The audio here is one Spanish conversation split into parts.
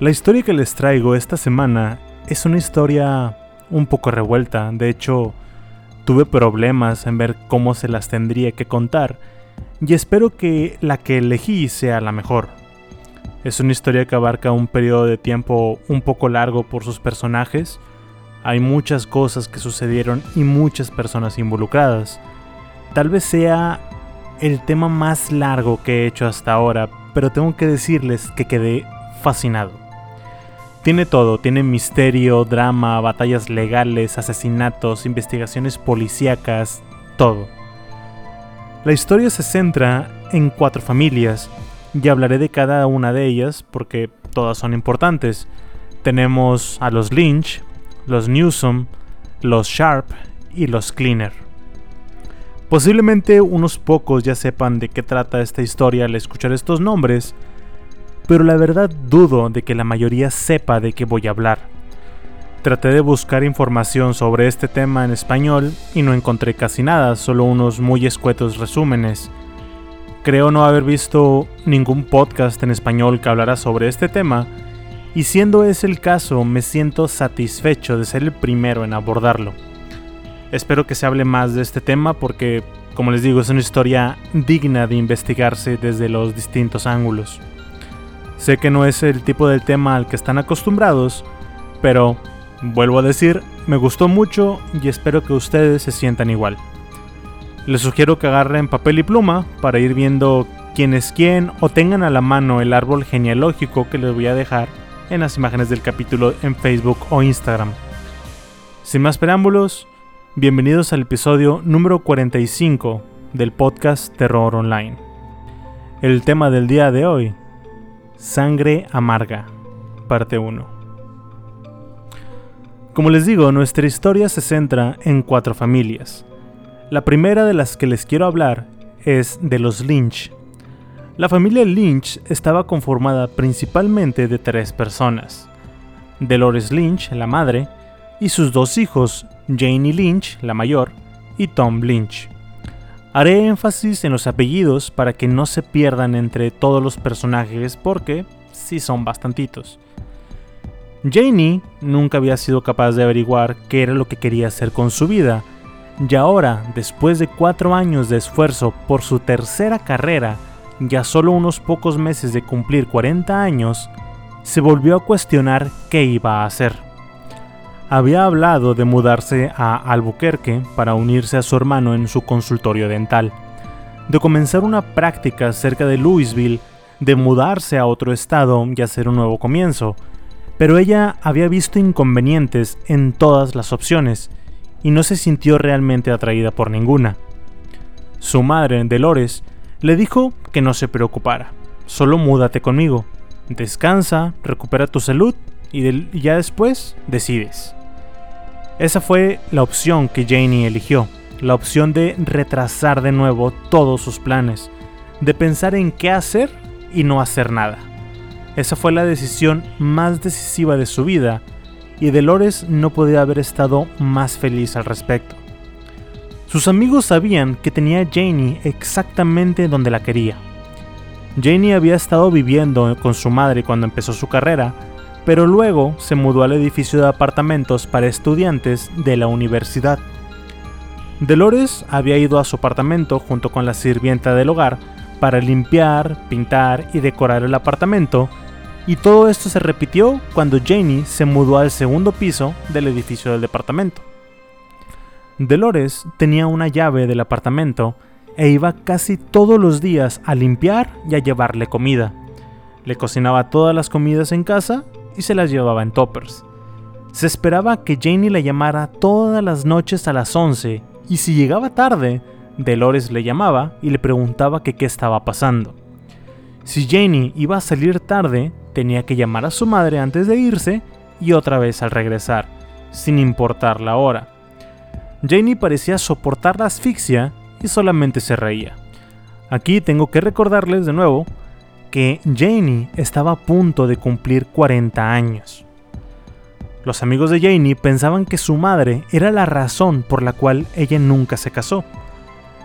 La historia que les traigo esta semana es una historia un poco revuelta. De hecho, tuve problemas en ver cómo se las tendría que contar y espero que la que elegí sea la mejor. Es una historia que abarca un periodo de tiempo un poco largo por sus personajes. Hay muchas cosas que sucedieron y muchas personas involucradas. Tal vez sea el tema más largo que he hecho hasta ahora, pero tengo que decirles que quedé fascinado. Tiene todo, tiene misterio, drama, batallas legales, asesinatos, investigaciones policíacas, todo. La historia se centra en cuatro familias y hablaré de cada una de ellas porque todas son importantes. Tenemos a los Lynch, los Newsom, los Sharp y los Cleaner. Posiblemente unos pocos ya sepan de qué trata esta historia al escuchar estos nombres, pero la verdad dudo de que la mayoría sepa de qué voy a hablar. Traté de buscar información sobre este tema en español y no encontré casi nada, solo unos muy escuetos resúmenes. Creo no haber visto ningún podcast en español que hablara sobre este tema, y siendo ese el caso me siento satisfecho de ser el primero en abordarlo. Espero que se hable más de este tema porque, como les digo, es una historia digna de investigarse desde los distintos ángulos. Sé que no es el tipo del tema al que están acostumbrados, pero vuelvo a decir, me gustó mucho y espero que ustedes se sientan igual. Les sugiero que agarren papel y pluma para ir viendo quién es quién o tengan a la mano el árbol genealógico que les voy a dejar en las imágenes del capítulo en Facebook o Instagram. Sin más preámbulos, bienvenidos al episodio número 45 del podcast Terror Online. El tema del día de hoy Sangre Amarga, parte 1. Como les digo, nuestra historia se centra en cuatro familias. La primera de las que les quiero hablar es de los Lynch. La familia Lynch estaba conformada principalmente de tres personas. Dolores Lynch, la madre, y sus dos hijos, Janie Lynch, la mayor, y Tom Lynch. Haré énfasis en los apellidos para que no se pierdan entre todos los personajes porque sí son bastantitos. Janie nunca había sido capaz de averiguar qué era lo que quería hacer con su vida, y ahora, después de cuatro años de esfuerzo por su tercera carrera, ya solo unos pocos meses de cumplir 40 años, se volvió a cuestionar qué iba a hacer había hablado de mudarse a Albuquerque para unirse a su hermano en su consultorio dental, de comenzar una práctica cerca de Louisville, de mudarse a otro estado y hacer un nuevo comienzo, pero ella había visto inconvenientes en todas las opciones y no se sintió realmente atraída por ninguna. Su madre, Dolores, le dijo que no se preocupara, solo múdate conmigo, descansa, recupera tu salud y ya después decides. Esa fue la opción que Janie eligió, la opción de retrasar de nuevo todos sus planes, de pensar en qué hacer y no hacer nada. Esa fue la decisión más decisiva de su vida y Dolores no podía haber estado más feliz al respecto. Sus amigos sabían que tenía Janie exactamente donde la quería. Janie había estado viviendo con su madre cuando empezó su carrera pero luego se mudó al edificio de apartamentos para estudiantes de la universidad. Dolores había ido a su apartamento junto con la sirvienta del hogar para limpiar, pintar y decorar el apartamento, y todo esto se repitió cuando Janie se mudó al segundo piso del edificio del departamento. Dolores tenía una llave del apartamento e iba casi todos los días a limpiar y a llevarle comida. Le cocinaba todas las comidas en casa y se las llevaba en toppers. Se esperaba que Janie la llamara todas las noches a las 11 y si llegaba tarde, Dolores le llamaba y le preguntaba qué estaba pasando. Si Janie iba a salir tarde, tenía que llamar a su madre antes de irse y otra vez al regresar, sin importar la hora. Janie parecía soportar la asfixia y solamente se reía. Aquí tengo que recordarles de nuevo que Janie estaba a punto de cumplir 40 años. Los amigos de Janie pensaban que su madre era la razón por la cual ella nunca se casó.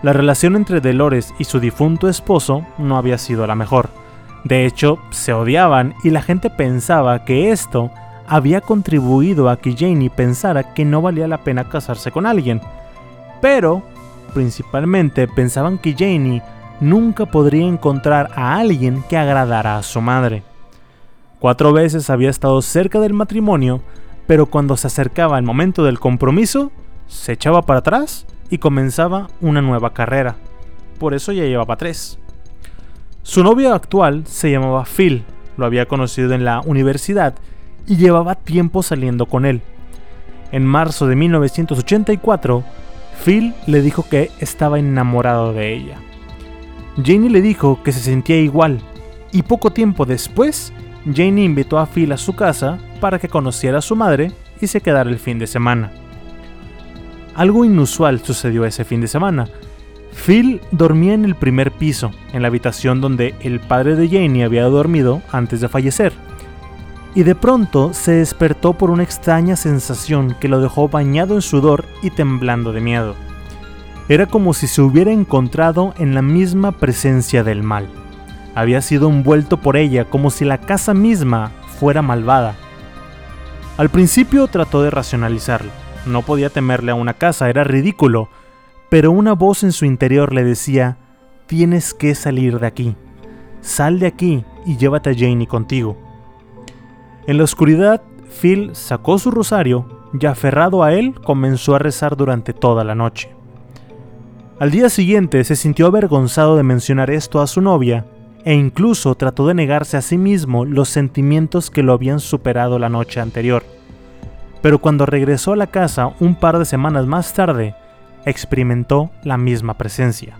La relación entre Dolores y su difunto esposo no había sido la mejor. De hecho, se odiaban y la gente pensaba que esto había contribuido a que Janie pensara que no valía la pena casarse con alguien. Pero, principalmente, pensaban que Janie nunca podría encontrar a alguien que agradara a su madre. Cuatro veces había estado cerca del matrimonio, pero cuando se acercaba el momento del compromiso, se echaba para atrás y comenzaba una nueva carrera. Por eso ya llevaba tres. Su novio actual se llamaba Phil, lo había conocido en la universidad y llevaba tiempo saliendo con él. En marzo de 1984, Phil le dijo que estaba enamorado de ella. Janie le dijo que se sentía igual, y poco tiempo después, Janie invitó a Phil a su casa para que conociera a su madre y se quedara el fin de semana. Algo inusual sucedió ese fin de semana. Phil dormía en el primer piso, en la habitación donde el padre de Janie había dormido antes de fallecer y de pronto se despertó por una extraña sensación que lo dejó bañado en sudor y temblando de miedo. Era como si se hubiera encontrado en la misma presencia del mal. Había sido envuelto por ella como si la casa misma fuera malvada. Al principio trató de racionalizarlo. No podía temerle a una casa, era ridículo. Pero una voz en su interior le decía, tienes que salir de aquí. Sal de aquí y llévate a Janie contigo. En la oscuridad, Phil sacó su rosario y aferrado a él comenzó a rezar durante toda la noche. Al día siguiente se sintió avergonzado de mencionar esto a su novia e incluso trató de negarse a sí mismo los sentimientos que lo habían superado la noche anterior. Pero cuando regresó a la casa un par de semanas más tarde, experimentó la misma presencia.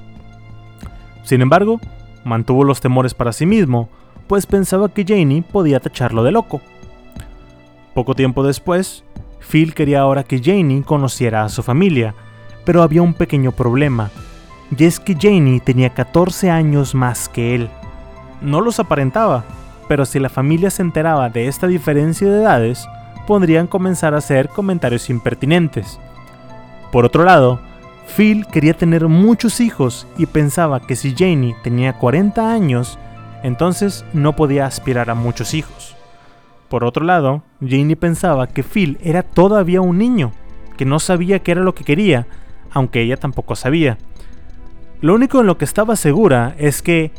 Sin embargo, mantuvo los temores para sí mismo, pues pensaba que Janie podía tacharlo de loco. Poco tiempo después, Phil quería ahora que Janie conociera a su familia, pero había un pequeño problema, y es que Janie tenía 14 años más que él. No los aparentaba, pero si la familia se enteraba de esta diferencia de edades, podrían comenzar a hacer comentarios impertinentes. Por otro lado, Phil quería tener muchos hijos y pensaba que si Janie tenía 40 años, entonces no podía aspirar a muchos hijos. Por otro lado, Janie pensaba que Phil era todavía un niño, que no sabía qué era lo que quería, aunque ella tampoco sabía. Lo único en lo que estaba segura es que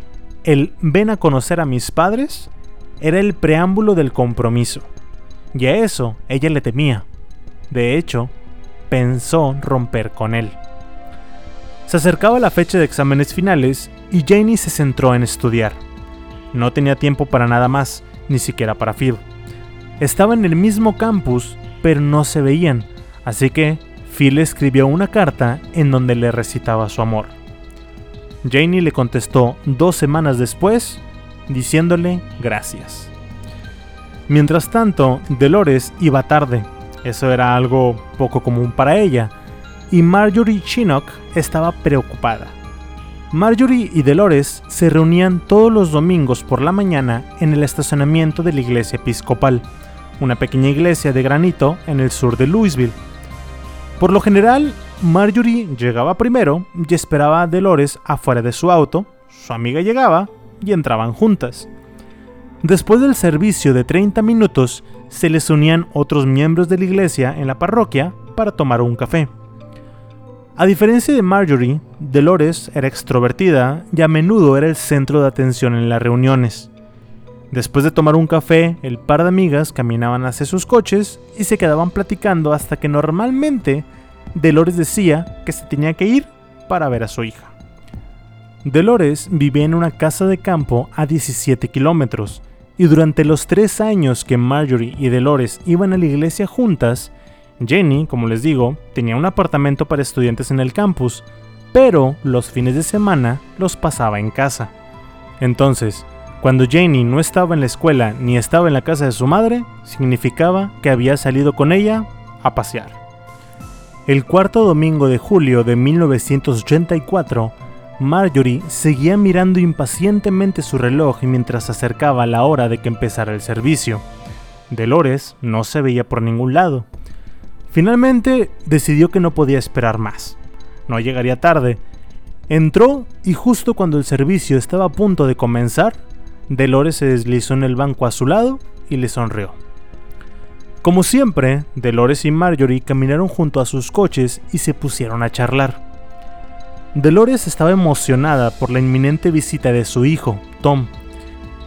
el ven a conocer a mis padres era el preámbulo del compromiso. Y a eso ella le temía. De hecho, pensó romper con él. Se acercaba la fecha de exámenes finales y Janie se centró en estudiar. No tenía tiempo para nada más, ni siquiera para Phil. Estaban en el mismo campus, pero no se veían, así que Phil escribió una carta en donde le recitaba su amor. Janie le contestó dos semanas después, diciéndole gracias. Mientras tanto, Dolores iba tarde, eso era algo poco común para ella, y Marjorie Chinook estaba preocupada. Marjorie y Dolores se reunían todos los domingos por la mañana en el estacionamiento de la iglesia episcopal, una pequeña iglesia de granito en el sur de Louisville. Por lo general, Marjorie llegaba primero y esperaba a Dolores afuera de su auto, su amiga llegaba y entraban juntas. Después del servicio de 30 minutos, se les unían otros miembros de la iglesia en la parroquia para tomar un café. A diferencia de Marjorie, Dolores era extrovertida y a menudo era el centro de atención en las reuniones. Después de tomar un café, el par de amigas caminaban hacia sus coches y se quedaban platicando hasta que normalmente Dolores decía que se tenía que ir para ver a su hija. Dolores vivía en una casa de campo a 17 kilómetros y durante los tres años que Marjorie y Dolores iban a la iglesia juntas, Jenny, como les digo, tenía un apartamento para estudiantes en el campus, pero los fines de semana los pasaba en casa. Entonces, Cuando Janie no estaba en la escuela ni estaba en la casa de su madre, significaba que había salido con ella a pasear. El cuarto domingo de julio de 1984, Marjorie seguía mirando impacientemente su reloj mientras se acercaba la hora de que empezara el servicio. Dolores no se veía por ningún lado. Finalmente decidió que no podía esperar más. No llegaría tarde. Entró y justo cuando el servicio estaba a punto de comenzar, Dolores se deslizó en el banco a su lado y le sonrió. Como siempre, Dolores y Marjorie caminaron junto a sus coches y se pusieron a charlar. Dolores estaba emocionada por la inminente visita de su hijo, Tom.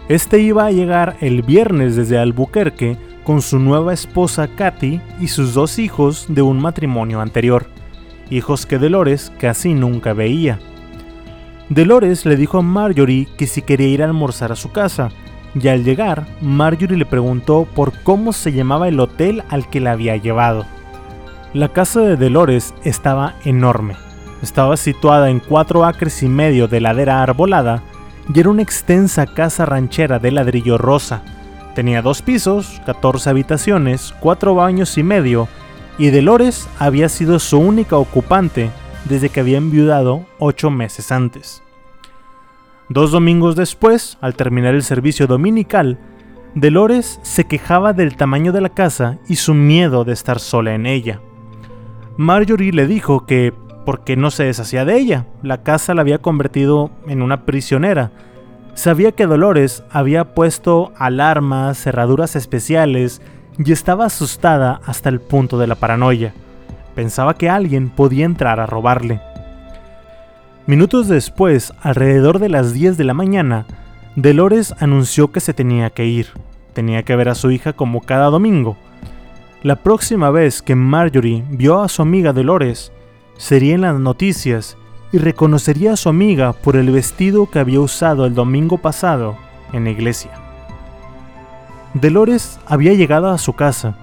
Este iba a llegar el viernes desde Albuquerque con su nueva esposa Katy y sus dos hijos de un matrimonio anterior, hijos que Dolores casi nunca veía. Dolores le dijo a Marjorie que si quería ir a almorzar a su casa, y al llegar, Marjorie le preguntó por cómo se llamaba el hotel al que la había llevado. La casa de Dolores estaba enorme. Estaba situada en cuatro acres y medio de ladera arbolada y era una extensa casa ranchera de ladrillo rosa, Tenía dos pisos, 14 habitaciones, cuatro baños y medio, y Dolores había sido su única ocupante desde que había enviudado ocho meses antes. Dos domingos después, al terminar el servicio dominical, Dolores se quejaba del tamaño de la casa y su miedo de estar sola en ella. Marjorie le dijo que, porque no se deshacía de ella, la casa la había convertido en una prisionera, Sabía que Dolores había puesto alarmas, cerraduras especiales y estaba asustada hasta el punto de la paranoia. Pensaba que alguien podía entrar a robarle. Minutos después, alrededor de las 10 de la mañana, Dolores anunció que se tenía que ir. Tenía que ver a su hija como cada domingo. La próxima vez que Marjorie vio a su amiga Dolores sería en las noticias y reconocería a su amiga por el vestido que había usado el domingo pasado en la iglesia. Dolores había llegado a su casa.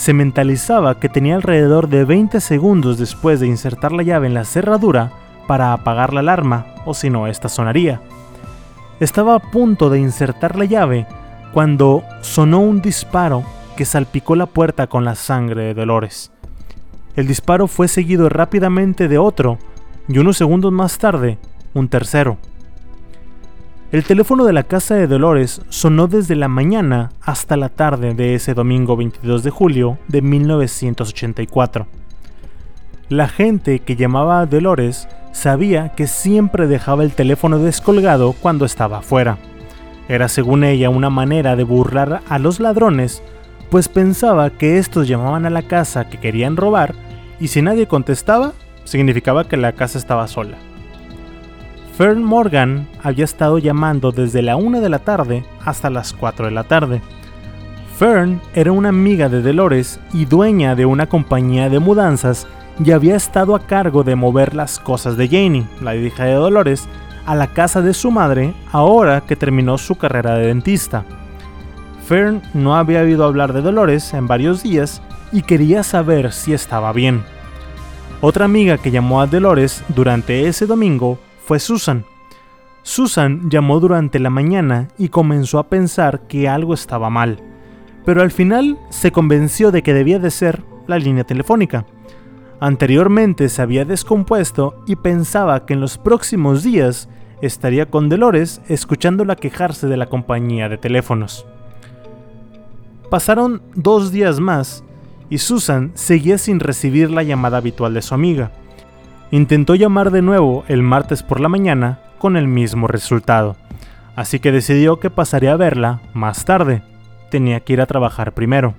Se mentalizaba que tenía alrededor de 20 segundos después de insertar la llave en la cerradura para apagar la alarma, o si no, esta sonaría. Estaba a punto de insertar la llave cuando sonó un disparo que salpicó la puerta con la sangre de Dolores. El disparo fue seguido rápidamente de otro y unos segundos más tarde, un tercero. El teléfono de la casa de Dolores sonó desde la mañana hasta la tarde de ese domingo 22 de julio de 1984. La gente que llamaba a Dolores sabía que siempre dejaba el teléfono descolgado cuando estaba afuera. Era según ella una manera de burlar a los ladrones, pues pensaba que estos llamaban a la casa que querían robar y si nadie contestaba, significaba que la casa estaba sola. Fern Morgan había estado llamando desde la 1 de la tarde hasta las 4 de la tarde. Fern era una amiga de Dolores y dueña de una compañía de mudanzas y había estado a cargo de mover las cosas de Janie, la hija de Dolores, a la casa de su madre ahora que terminó su carrera de dentista. Fern no había oído hablar de Dolores en varios días y quería saber si estaba bien. Otra amiga que llamó a Dolores durante ese domingo fue Susan. Susan llamó durante la mañana y comenzó a pensar que algo estaba mal, pero al final se convenció de que debía de ser la línea telefónica. Anteriormente se había descompuesto y pensaba que en los próximos días estaría con Dolores escuchándola quejarse de la compañía de teléfonos. Pasaron dos días más y Susan seguía sin recibir la llamada habitual de su amiga. Intentó llamar de nuevo el martes por la mañana con el mismo resultado, así que decidió que pasaría a verla más tarde. Tenía que ir a trabajar primero.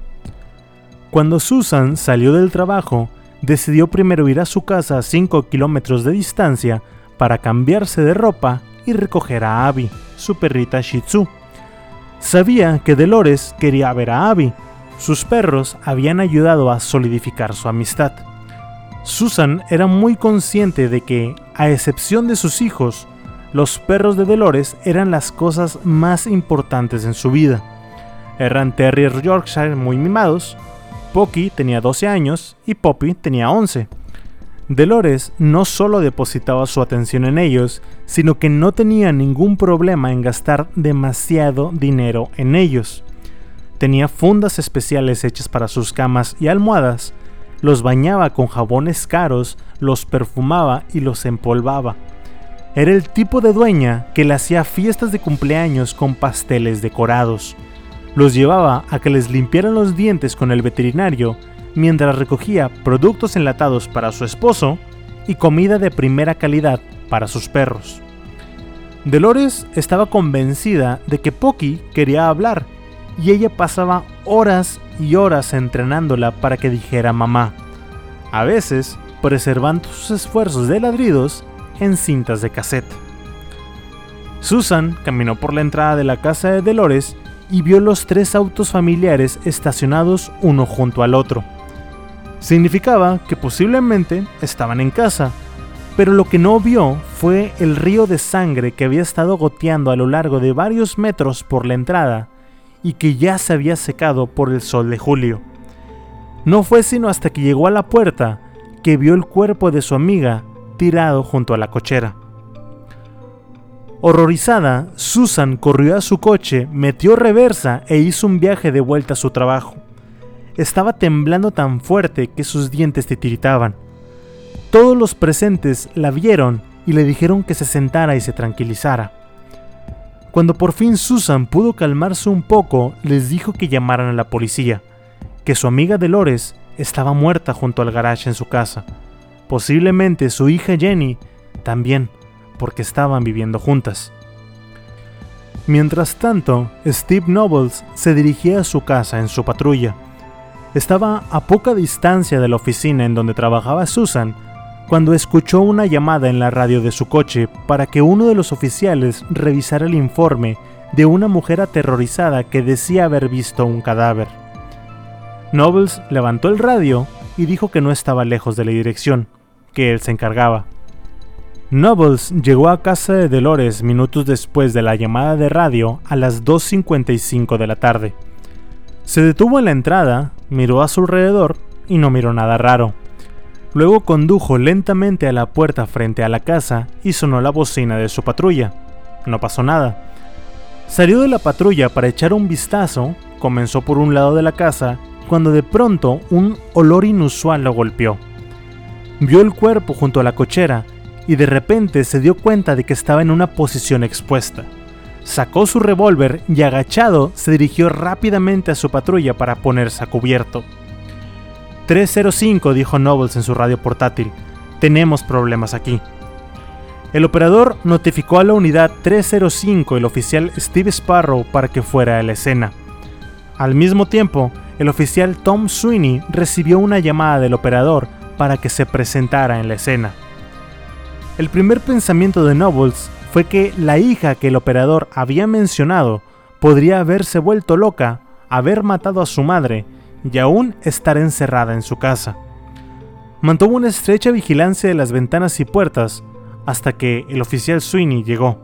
Cuando Susan salió del trabajo, decidió primero ir a su casa a 5 kilómetros de distancia para cambiarse de ropa y recoger a Abby, su perrita Shih Tzu. Sabía que Dolores quería ver a Abby, sus perros habían ayudado a solidificar su amistad. Susan era muy consciente de que, a excepción de sus hijos, los perros de Dolores eran las cosas más importantes en su vida. Eran Terrier Yorkshire muy mimados, Pocky tenía 12 años y Poppy tenía 11. Dolores no solo depositaba su atención en ellos, sino que no tenía ningún problema en gastar demasiado dinero en ellos. Tenía fundas especiales hechas para sus camas y almohadas, los bañaba con jabones caros, los perfumaba y los empolvaba. Era el tipo de dueña que le hacía fiestas de cumpleaños con pasteles decorados. Los llevaba a que les limpiaran los dientes con el veterinario mientras recogía productos enlatados para su esposo y comida de primera calidad para sus perros. Dolores estaba convencida de que Pocky quería hablar y ella pasaba horas y horas entrenándola para que dijera mamá, a veces preservando sus esfuerzos de ladridos en cintas de cassette. Susan caminó por la entrada de la casa de Dolores y vio los tres autos familiares estacionados uno junto al otro. Significaba que posiblemente estaban en casa, pero lo que no vio fue el río de sangre que había estado goteando a lo largo de varios metros por la entrada y que ya se había secado por el sol de julio. No fue sino hasta que llegó a la puerta que vio el cuerpo de su amiga tirado junto a la cochera. Horrorizada, Susan corrió a su coche, metió reversa e hizo un viaje de vuelta a su trabajo. Estaba temblando tan fuerte que sus dientes titiritaban. Todos los presentes la vieron y le dijeron que se sentara y se tranquilizara. Cuando por fin Susan pudo calmarse un poco, les dijo que llamaran a la policía, que su amiga Dolores estaba muerta junto al garage en su casa. Posiblemente su hija Jenny también, porque estaban viviendo juntas. Mientras tanto, Steve Nobles se dirigía a su casa en su patrulla. Estaba a poca distancia de la oficina en donde trabajaba Susan cuando escuchó una llamada en la radio de su coche para que uno de los oficiales revisara el informe de una mujer aterrorizada que decía haber visto un cadáver. Nobles levantó el radio y dijo que no estaba lejos de la dirección, que él se encargaba. Nobles llegó a casa de Dolores minutos después de la llamada de radio a las 2.55 de la tarde. Se detuvo en la entrada, miró a su alrededor y no miró nada raro. Luego condujo lentamente a la puerta frente a la casa y sonó la bocina de su patrulla. No pasó nada. Salió de la patrulla para echar un vistazo, comenzó por un lado de la casa, cuando de pronto un olor inusual lo golpeó. Vio el cuerpo junto a la cochera y de repente se dio cuenta de que estaba en una posición expuesta sacó su revólver y agachado se dirigió rápidamente a su patrulla para ponerse a cubierto. 305, dijo Nobles en su radio portátil. Tenemos problemas aquí. El operador notificó a la unidad 305 el oficial Steve Sparrow para que fuera a la escena. Al mismo tiempo, el oficial Tom Sweeney recibió una llamada del operador para que se presentara en la escena. El primer pensamiento de Nobles fue que la hija que el operador había mencionado podría haberse vuelto loca, haber matado a su madre y aún estar encerrada en su casa. Mantuvo una estrecha vigilancia de las ventanas y puertas hasta que el oficial Sweeney llegó.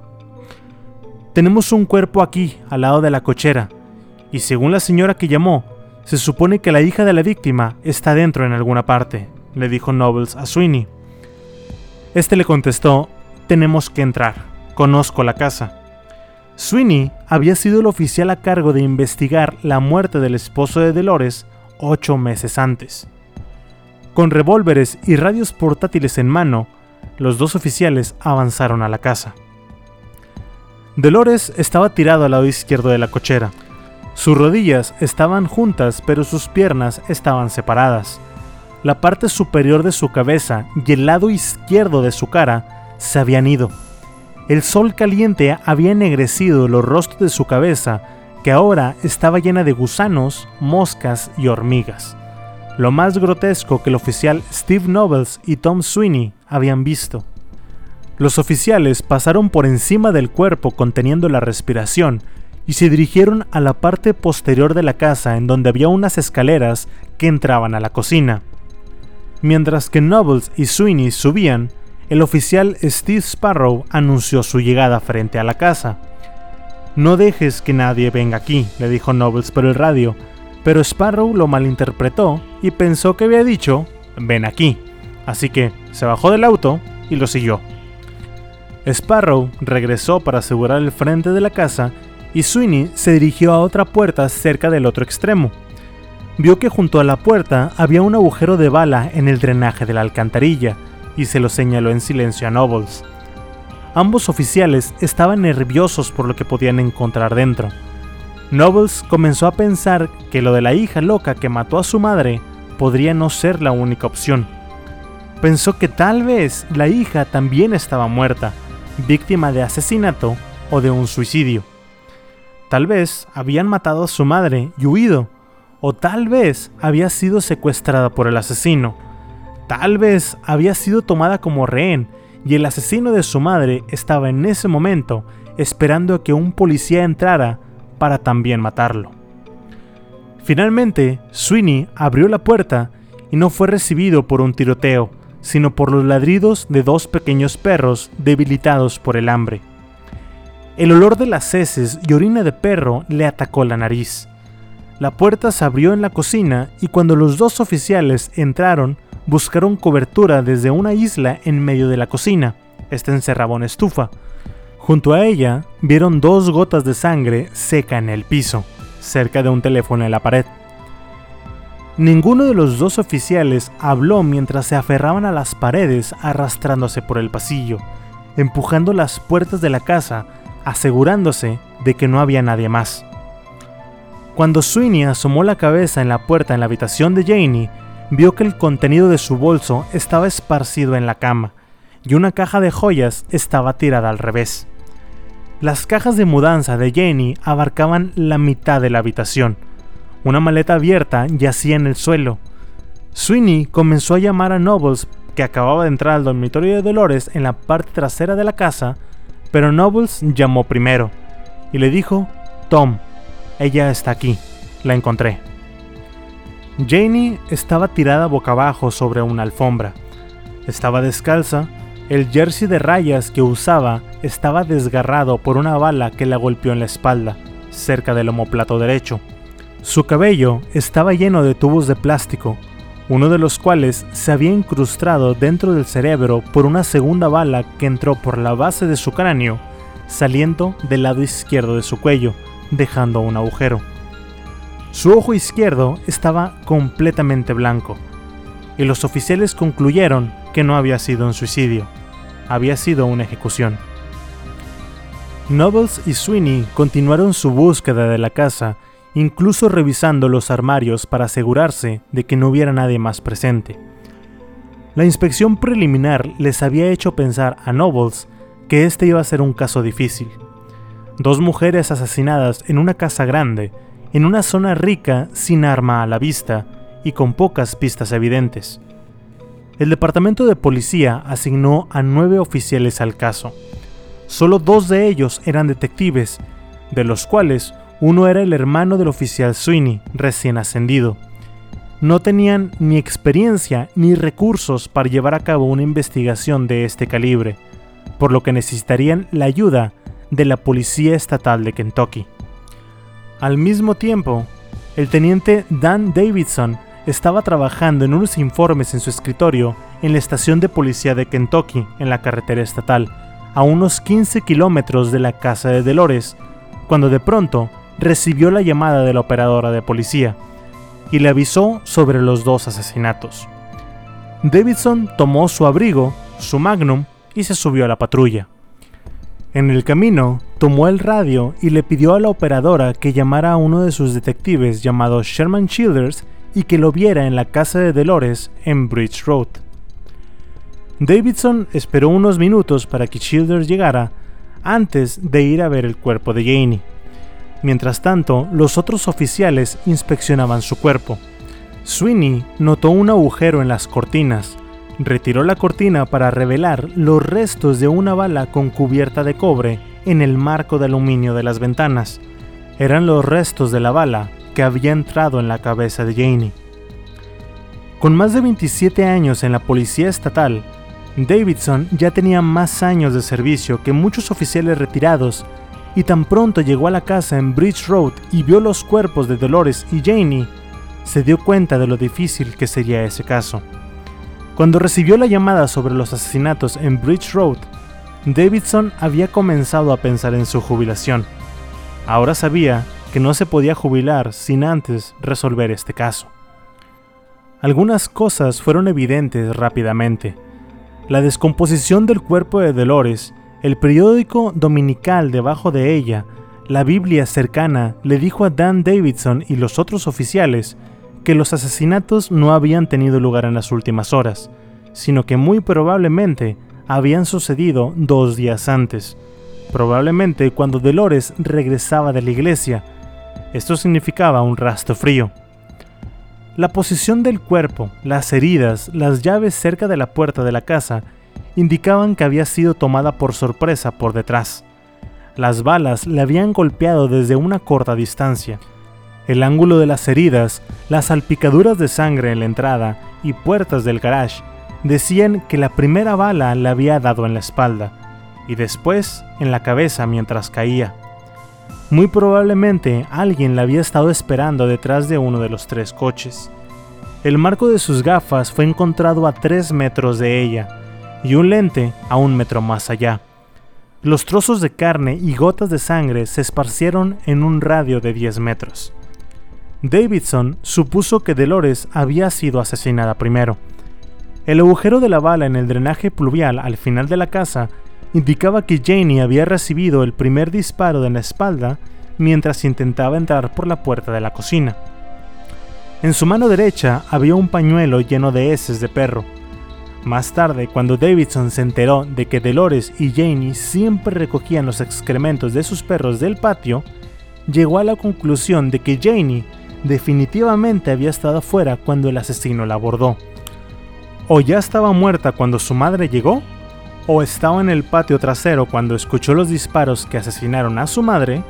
Tenemos un cuerpo aquí, al lado de la cochera, y según la señora que llamó, se supone que la hija de la víctima está dentro en alguna parte, le dijo Nobles a Sweeney. Este le contestó, tenemos que entrar. Conozco la casa. Sweeney había sido el oficial a cargo de investigar la muerte del esposo de Dolores ocho meses antes. Con revólveres y radios portátiles en mano, los dos oficiales avanzaron a la casa. Dolores estaba tirado al lado izquierdo de la cochera. Sus rodillas estaban juntas, pero sus piernas estaban separadas. La parte superior de su cabeza y el lado izquierdo de su cara se habían ido el sol caliente había ennegrecido los rostros de su cabeza, que ahora estaba llena de gusanos, moscas y hormigas. Lo más grotesco que el oficial Steve Nobles y Tom Sweeney habían visto. Los oficiales pasaron por encima del cuerpo conteniendo la respiración y se dirigieron a la parte posterior de la casa en donde había unas escaleras que entraban a la cocina. Mientras que Nobles y Sweeney subían, el oficial Steve Sparrow anunció su llegada frente a la casa. No dejes que nadie venga aquí, le dijo Nobles por el radio, pero Sparrow lo malinterpretó y pensó que había dicho, ven aquí, así que se bajó del auto y lo siguió. Sparrow regresó para asegurar el frente de la casa y Sweeney se dirigió a otra puerta cerca del otro extremo. Vio que junto a la puerta había un agujero de bala en el drenaje de la alcantarilla y se lo señaló en silencio a Nobles. Ambos oficiales estaban nerviosos por lo que podían encontrar dentro. Nobles comenzó a pensar que lo de la hija loca que mató a su madre podría no ser la única opción. Pensó que tal vez la hija también estaba muerta, víctima de asesinato o de un suicidio. Tal vez habían matado a su madre y huido, o tal vez había sido secuestrada por el asesino. Tal vez había sido tomada como rehén y el asesino de su madre estaba en ese momento esperando a que un policía entrara para también matarlo. Finalmente, Sweeney abrió la puerta y no fue recibido por un tiroteo, sino por los ladridos de dos pequeños perros debilitados por el hambre. El olor de las heces y orina de perro le atacó la nariz. La puerta se abrió en la cocina y cuando los dos oficiales entraron, buscaron cobertura desde una isla en medio de la cocina. Esta encerraba una estufa. Junto a ella vieron dos gotas de sangre seca en el piso, cerca de un teléfono en la pared. Ninguno de los dos oficiales habló mientras se aferraban a las paredes arrastrándose por el pasillo, empujando las puertas de la casa, asegurándose de que no había nadie más. Cuando Sweeney asomó la cabeza en la puerta en la habitación de Janie, vio que el contenido de su bolso estaba esparcido en la cama y una caja de joyas estaba tirada al revés. Las cajas de mudanza de Jenny abarcaban la mitad de la habitación. Una maleta abierta yacía en el suelo. Sweeney comenzó a llamar a Nobles, que acababa de entrar al dormitorio de Dolores en la parte trasera de la casa, pero Nobles llamó primero y le dijo, Tom, ella está aquí, la encontré. Janie estaba tirada boca abajo sobre una alfombra. Estaba descalza, el jersey de rayas que usaba estaba desgarrado por una bala que la golpeó en la espalda, cerca del omoplato derecho. Su cabello estaba lleno de tubos de plástico, uno de los cuales se había incrustado dentro del cerebro por una segunda bala que entró por la base de su cráneo, saliendo del lado izquierdo de su cuello, dejando un agujero. Su ojo izquierdo estaba completamente blanco, y los oficiales concluyeron que no había sido un suicidio, había sido una ejecución. Nobles y Sweeney continuaron su búsqueda de la casa, incluso revisando los armarios para asegurarse de que no hubiera nadie más presente. La inspección preliminar les había hecho pensar a Nobles que este iba a ser un caso difícil. Dos mujeres asesinadas en una casa grande en una zona rica sin arma a la vista y con pocas pistas evidentes. El departamento de policía asignó a nueve oficiales al caso. Solo dos de ellos eran detectives, de los cuales uno era el hermano del oficial Sweeney, recién ascendido. No tenían ni experiencia ni recursos para llevar a cabo una investigación de este calibre, por lo que necesitarían la ayuda de la Policía Estatal de Kentucky. Al mismo tiempo, el teniente Dan Davidson estaba trabajando en unos informes en su escritorio en la estación de policía de Kentucky, en la carretera estatal, a unos 15 kilómetros de la casa de Dolores, cuando de pronto recibió la llamada de la operadora de policía y le avisó sobre los dos asesinatos. Davidson tomó su abrigo, su magnum, y se subió a la patrulla. En el camino, tomó el radio y le pidió a la operadora que llamara a uno de sus detectives llamado Sherman Childers y que lo viera en la casa de Dolores en Bridge Road. Davidson esperó unos minutos para que Childers llegara antes de ir a ver el cuerpo de Janie. Mientras tanto, los otros oficiales inspeccionaban su cuerpo. Sweeney notó un agujero en las cortinas, retiró la cortina para revelar los restos de una bala con cubierta de cobre en el marco de aluminio de las ventanas. Eran los restos de la bala que había entrado en la cabeza de Janie. Con más de 27 años en la policía estatal, Davidson ya tenía más años de servicio que muchos oficiales retirados y tan pronto llegó a la casa en Bridge Road y vio los cuerpos de Dolores y Janie, se dio cuenta de lo difícil que sería ese caso. Cuando recibió la llamada sobre los asesinatos en Bridge Road, Davidson había comenzado a pensar en su jubilación. Ahora sabía que no se podía jubilar sin antes resolver este caso. Algunas cosas fueron evidentes rápidamente. La descomposición del cuerpo de Dolores, el periódico dominical debajo de ella, la Biblia cercana le dijo a Dan Davidson y los otros oficiales que los asesinatos no habían tenido lugar en las últimas horas, sino que muy probablemente habían sucedido dos días antes, probablemente cuando Dolores regresaba de la iglesia. Esto significaba un rastro frío. La posición del cuerpo, las heridas, las llaves cerca de la puerta de la casa indicaban que había sido tomada por sorpresa por detrás. Las balas le habían golpeado desde una corta distancia. El ángulo de las heridas, las salpicaduras de sangre en la entrada y puertas del garage decían que la primera bala le había dado en la espalda y después en la cabeza mientras caía. Muy probablemente alguien la había estado esperando detrás de uno de los tres coches. El marco de sus gafas fue encontrado a 3 metros de ella y un lente a un metro más allá. Los trozos de carne y gotas de sangre se esparcieron en un radio de 10 metros. Davidson supuso que Dolores había sido asesinada primero. El agujero de la bala en el drenaje pluvial al final de la casa indicaba que Janie había recibido el primer disparo en la espalda mientras intentaba entrar por la puerta de la cocina. En su mano derecha había un pañuelo lleno de heces de perro. Más tarde, cuando Davidson se enteró de que Dolores y Janie siempre recogían los excrementos de sus perros del patio, llegó a la conclusión de que Janie definitivamente había estado afuera cuando el asesino la abordó. O ya estaba muerta cuando su madre llegó, o estaba en el patio trasero cuando escuchó los disparos que asesinaron a su madre,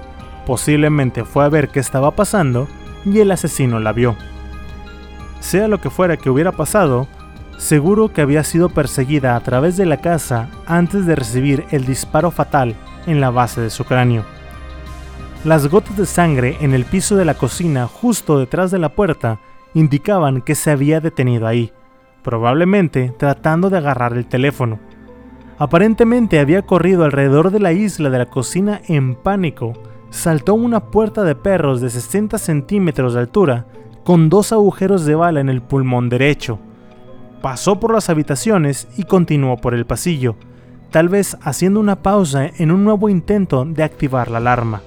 posiblemente fue a ver qué estaba pasando y el asesino la vio. Sea lo que fuera que hubiera pasado, seguro que había sido perseguida a través de la casa antes de recibir el disparo fatal en la base de su cráneo. Las gotas de sangre en el piso de la cocina justo detrás de la puerta indicaban que se había detenido ahí, probablemente tratando de agarrar el teléfono. Aparentemente había corrido alrededor de la isla de la cocina en pánico. Saltó una puerta de perros de 60 centímetros de altura, con dos agujeros de bala en el pulmón derecho. Pasó por las habitaciones y continuó por el pasillo, tal vez haciendo una pausa en un nuevo intento de activar la alarma.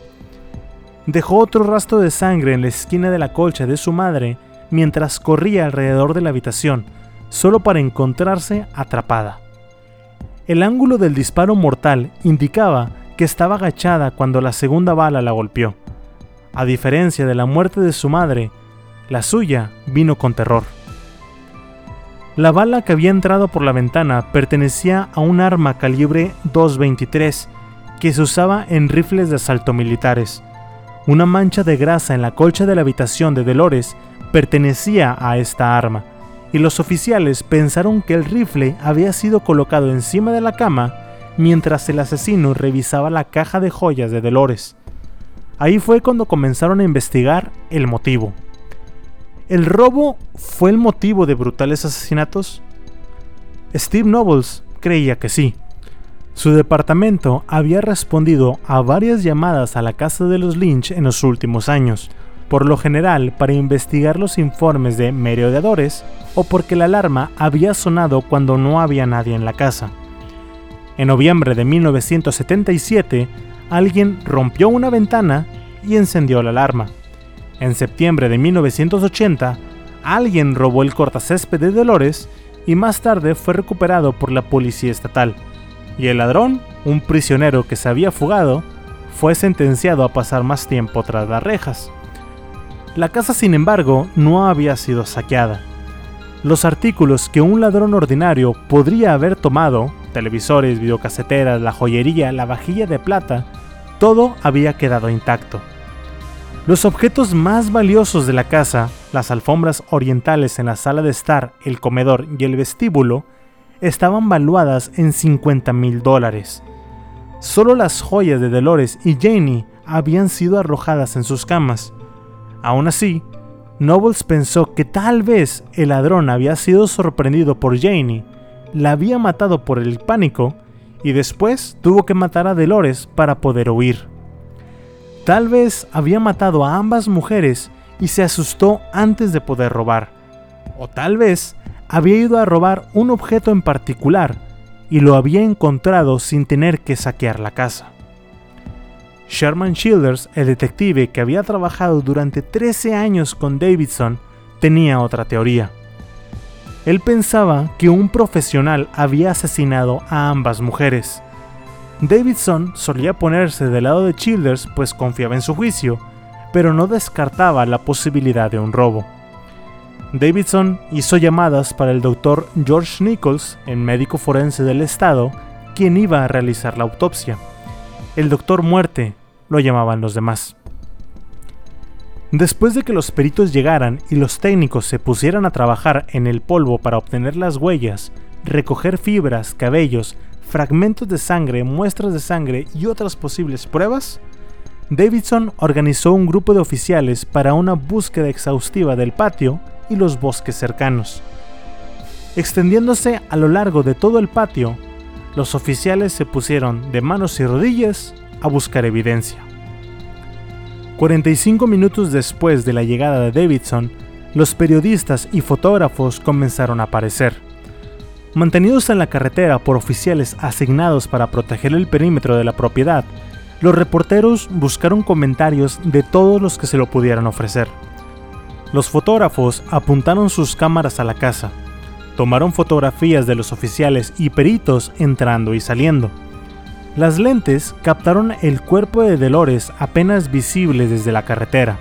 Dejó otro rastro de sangre en la esquina de la colcha de su madre mientras corría alrededor de la habitación, solo para encontrarse atrapada. El ángulo del disparo mortal indicaba que estaba agachada cuando la segunda bala la golpeó. A diferencia de la muerte de su madre, la suya vino con terror. La bala que había entrado por la ventana pertenecía a un arma calibre 223 que se usaba en rifles de asalto militares. Una mancha de grasa en la colcha de la habitación de Dolores pertenecía a esta arma, y los oficiales pensaron que el rifle había sido colocado encima de la cama mientras el asesino revisaba la caja de joyas de Dolores. Ahí fue cuando comenzaron a investigar el motivo. ¿El robo fue el motivo de brutales asesinatos? Steve Nobles creía que sí. Su departamento había respondido a varias llamadas a la casa de los Lynch en los últimos años, por lo general para investigar los informes de merodeadores o porque la alarma había sonado cuando no había nadie en la casa. En noviembre de 1977, alguien rompió una ventana y encendió la alarma. En septiembre de 1980, alguien robó el cortacésped de Dolores y más tarde fue recuperado por la policía estatal. Y el ladrón, un prisionero que se había fugado, fue sentenciado a pasar más tiempo tras las rejas. La casa, sin embargo, no había sido saqueada. Los artículos que un ladrón ordinario podría haber tomado, televisores, videocaseteras, la joyería, la vajilla de plata, todo había quedado intacto. Los objetos más valiosos de la casa, las alfombras orientales en la sala de estar, el comedor y el vestíbulo, estaban valuadas en 50 mil dólares. Solo las joyas de Dolores y Janie habían sido arrojadas en sus camas, Aún así, Nobles pensó que tal vez el ladrón había sido sorprendido por Janie, la había matado por el pánico y después tuvo que matar a Dolores para poder huir. Tal vez había matado a ambas mujeres y se asustó antes de poder robar. O tal vez había ido a robar un objeto en particular y lo había encontrado sin tener que saquear la casa. Sherman Childers, el detective que había trabajado durante 13 años con Davidson, tenía otra teoría. Él pensaba que un profesional había asesinado a ambas mujeres. Davidson solía ponerse del lado de Childers pues confiaba en su juicio, pero no descartaba la posibilidad de un robo. Davidson hizo llamadas para el doctor George Nichols, el médico forense del estado, quien iba a realizar la autopsia. El doctor muerte, lo llamaban los demás. Después de que los peritos llegaran y los técnicos se pusieran a trabajar en el polvo para obtener las huellas, recoger fibras, cabellos, fragmentos de sangre, muestras de sangre y otras posibles pruebas, Davidson organizó un grupo de oficiales para una búsqueda exhaustiva del patio y los bosques cercanos. Extendiéndose a lo largo de todo el patio, los oficiales se pusieron de manos y rodillas a buscar evidencia. 45 minutos después de la llegada de Davidson, los periodistas y fotógrafos comenzaron a aparecer. Mantenidos en la carretera por oficiales asignados para proteger el perímetro de la propiedad, los reporteros buscaron comentarios de todos los que se lo pudieran ofrecer. Los fotógrafos apuntaron sus cámaras a la casa, tomaron fotografías de los oficiales y peritos entrando y saliendo, las lentes captaron el cuerpo de Dolores apenas visible desde la carretera.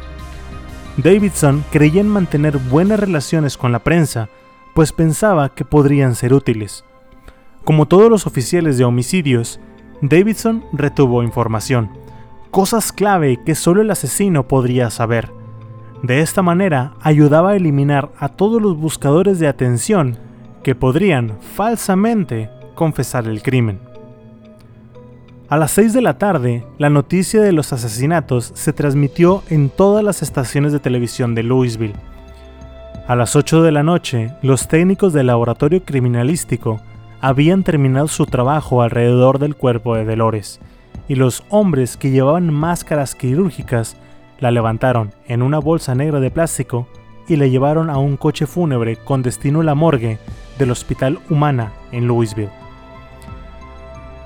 Davidson creía en mantener buenas relaciones con la prensa, pues pensaba que podrían ser útiles. Como todos los oficiales de homicidios, Davidson retuvo información, cosas clave que solo el asesino podría saber. De esta manera ayudaba a eliminar a todos los buscadores de atención que podrían falsamente confesar el crimen. A las 6 de la tarde, la noticia de los asesinatos se transmitió en todas las estaciones de televisión de Louisville. A las 8 de la noche, los técnicos del laboratorio criminalístico habían terminado su trabajo alrededor del cuerpo de Dolores, y los hombres que llevaban máscaras quirúrgicas la levantaron en una bolsa negra de plástico y la llevaron a un coche fúnebre con destino a la morgue del Hospital Humana en Louisville.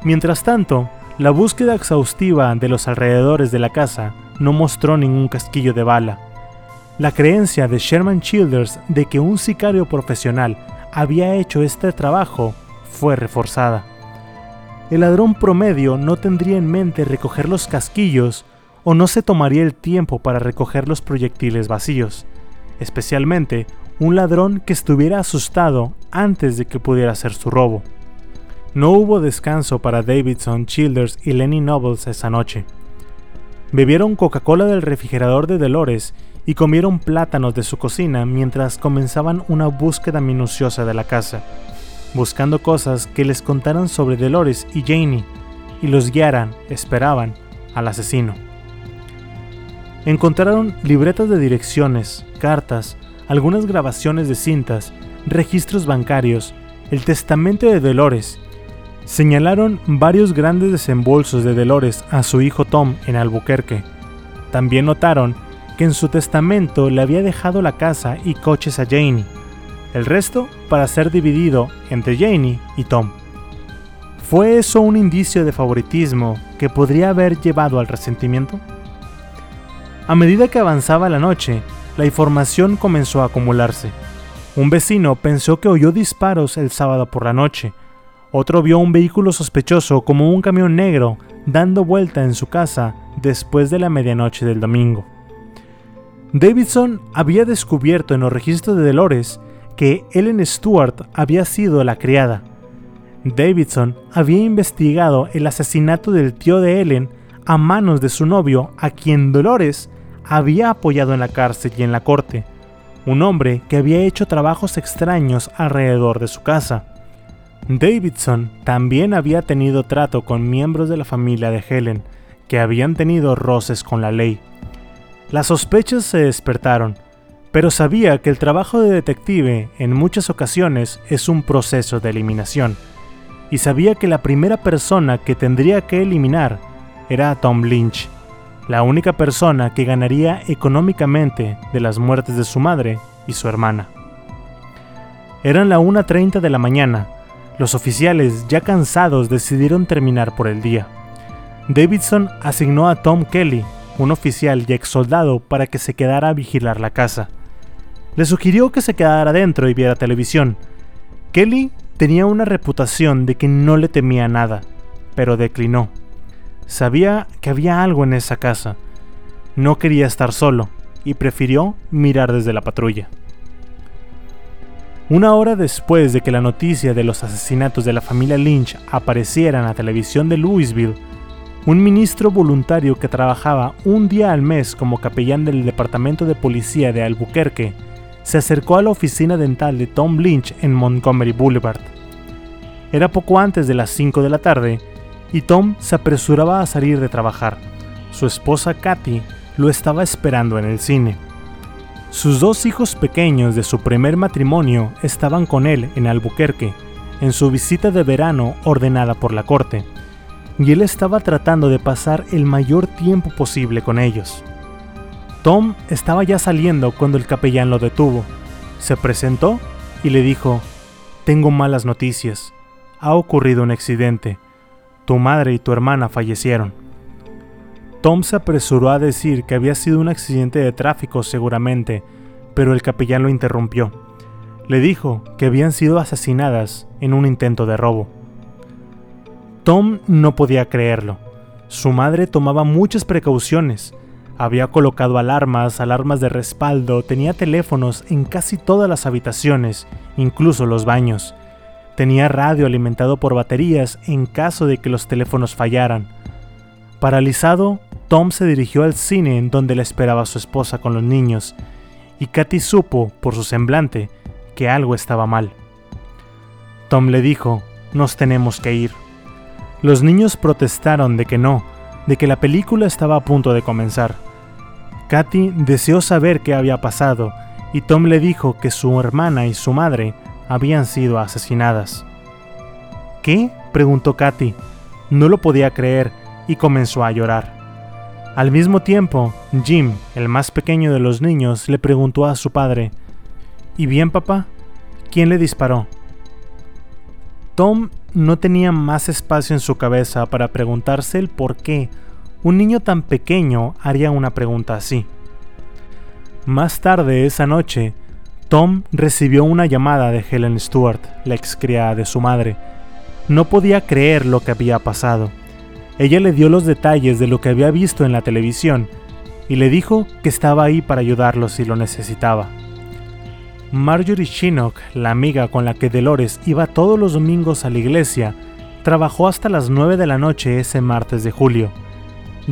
Mientras tanto, la búsqueda exhaustiva de los alrededores de la casa no mostró ningún casquillo de bala. La creencia de Sherman Childers de que un sicario profesional había hecho este trabajo fue reforzada. El ladrón promedio no tendría en mente recoger los casquillos o no se tomaría el tiempo para recoger los proyectiles vacíos, especialmente un ladrón que estuviera asustado antes de que pudiera hacer su robo. No hubo descanso para Davidson, Childers y Lenny Nobles esa noche. Bebieron Coca-Cola del refrigerador de Dolores y comieron plátanos de su cocina mientras comenzaban una búsqueda minuciosa de la casa, buscando cosas que les contaran sobre Dolores y Janie y los guiaran, esperaban, al asesino. Encontraron libretas de direcciones, cartas, algunas grabaciones de cintas, registros bancarios, el testamento de Dolores Señalaron varios grandes desembolsos de Dolores a su hijo Tom en Albuquerque. También notaron que en su testamento le había dejado la casa y coches a Janie, el resto para ser dividido entre Janie y Tom. ¿Fue eso un indicio de favoritismo que podría haber llevado al resentimiento? A medida que avanzaba la noche, la información comenzó a acumularse. Un vecino pensó que oyó disparos el sábado por la noche, otro vio un vehículo sospechoso como un camión negro dando vuelta en su casa después de la medianoche del domingo. Davidson había descubierto en los registros de Dolores que Ellen Stewart había sido la criada. Davidson había investigado el asesinato del tío de Ellen a manos de su novio, a quien Dolores había apoyado en la cárcel y en la corte, un hombre que había hecho trabajos extraños alrededor de su casa. Davidson también había tenido trato con miembros de la familia de Helen, que habían tenido roces con la ley. Las sospechas se despertaron, pero sabía que el trabajo de detective en muchas ocasiones es un proceso de eliminación, y sabía que la primera persona que tendría que eliminar era a Tom Lynch, la única persona que ganaría económicamente de las muertes de su madre y su hermana. Eran la 1.30 de la mañana. Los oficiales, ya cansados, decidieron terminar por el día. Davidson asignó a Tom Kelly, un oficial y ex soldado, para que se quedara a vigilar la casa. Le sugirió que se quedara dentro y viera televisión. Kelly tenía una reputación de que no le temía nada, pero declinó. Sabía que había algo en esa casa. No quería estar solo y prefirió mirar desde la patrulla. Una hora después de que la noticia de los asesinatos de la familia Lynch apareciera en la televisión de Louisville, un ministro voluntario que trabajaba un día al mes como capellán del Departamento de Policía de Albuquerque se acercó a la oficina dental de Tom Lynch en Montgomery Boulevard. Era poco antes de las 5 de la tarde y Tom se apresuraba a salir de trabajar. Su esposa Kathy lo estaba esperando en el cine. Sus dos hijos pequeños de su primer matrimonio estaban con él en Albuquerque, en su visita de verano ordenada por la corte, y él estaba tratando de pasar el mayor tiempo posible con ellos. Tom estaba ya saliendo cuando el capellán lo detuvo. Se presentó y le dijo, Tengo malas noticias. Ha ocurrido un accidente. Tu madre y tu hermana fallecieron. Tom se apresuró a decir que había sido un accidente de tráfico seguramente, pero el capellán lo interrumpió. Le dijo que habían sido asesinadas en un intento de robo. Tom no podía creerlo. Su madre tomaba muchas precauciones. Había colocado alarmas, alarmas de respaldo, tenía teléfonos en casi todas las habitaciones, incluso los baños. Tenía radio alimentado por baterías en caso de que los teléfonos fallaran. Paralizado, Tom se dirigió al cine en donde le esperaba su esposa con los niños, y Katy supo, por su semblante, que algo estaba mal. Tom le dijo, nos tenemos que ir. Los niños protestaron de que no, de que la película estaba a punto de comenzar. Katy deseó saber qué había pasado, y Tom le dijo que su hermana y su madre habían sido asesinadas. ¿Qué? preguntó Katy. No lo podía creer y comenzó a llorar. Al mismo tiempo, Jim, el más pequeño de los niños, le preguntó a su padre, ¿Y bien papá? ¿Quién le disparó? Tom no tenía más espacio en su cabeza para preguntarse el por qué un niño tan pequeño haría una pregunta así. Más tarde esa noche, Tom recibió una llamada de Helen Stewart, la excriada de su madre. No podía creer lo que había pasado. Ella le dio los detalles de lo que había visto en la televisión y le dijo que estaba ahí para ayudarlo si lo necesitaba. Marjorie Chinook, la amiga con la que Dolores iba todos los domingos a la iglesia, trabajó hasta las 9 de la noche ese martes de julio.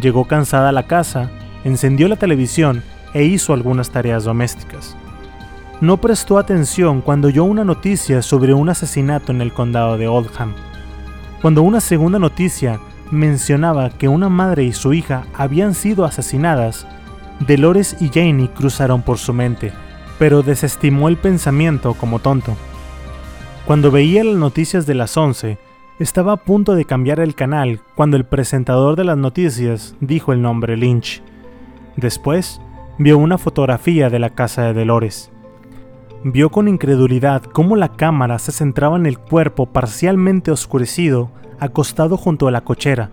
Llegó cansada a la casa, encendió la televisión e hizo algunas tareas domésticas. No prestó atención cuando oyó una noticia sobre un asesinato en el condado de Oldham. Cuando una segunda noticia mencionaba que una madre y su hija habían sido asesinadas, Dolores y Janie cruzaron por su mente, pero desestimó el pensamiento como tonto. Cuando veía las noticias de las 11, estaba a punto de cambiar el canal cuando el presentador de las noticias dijo el nombre Lynch. Después, vio una fotografía de la casa de Dolores. Vio con incredulidad cómo la cámara se centraba en el cuerpo parcialmente oscurecido acostado junto a la cochera,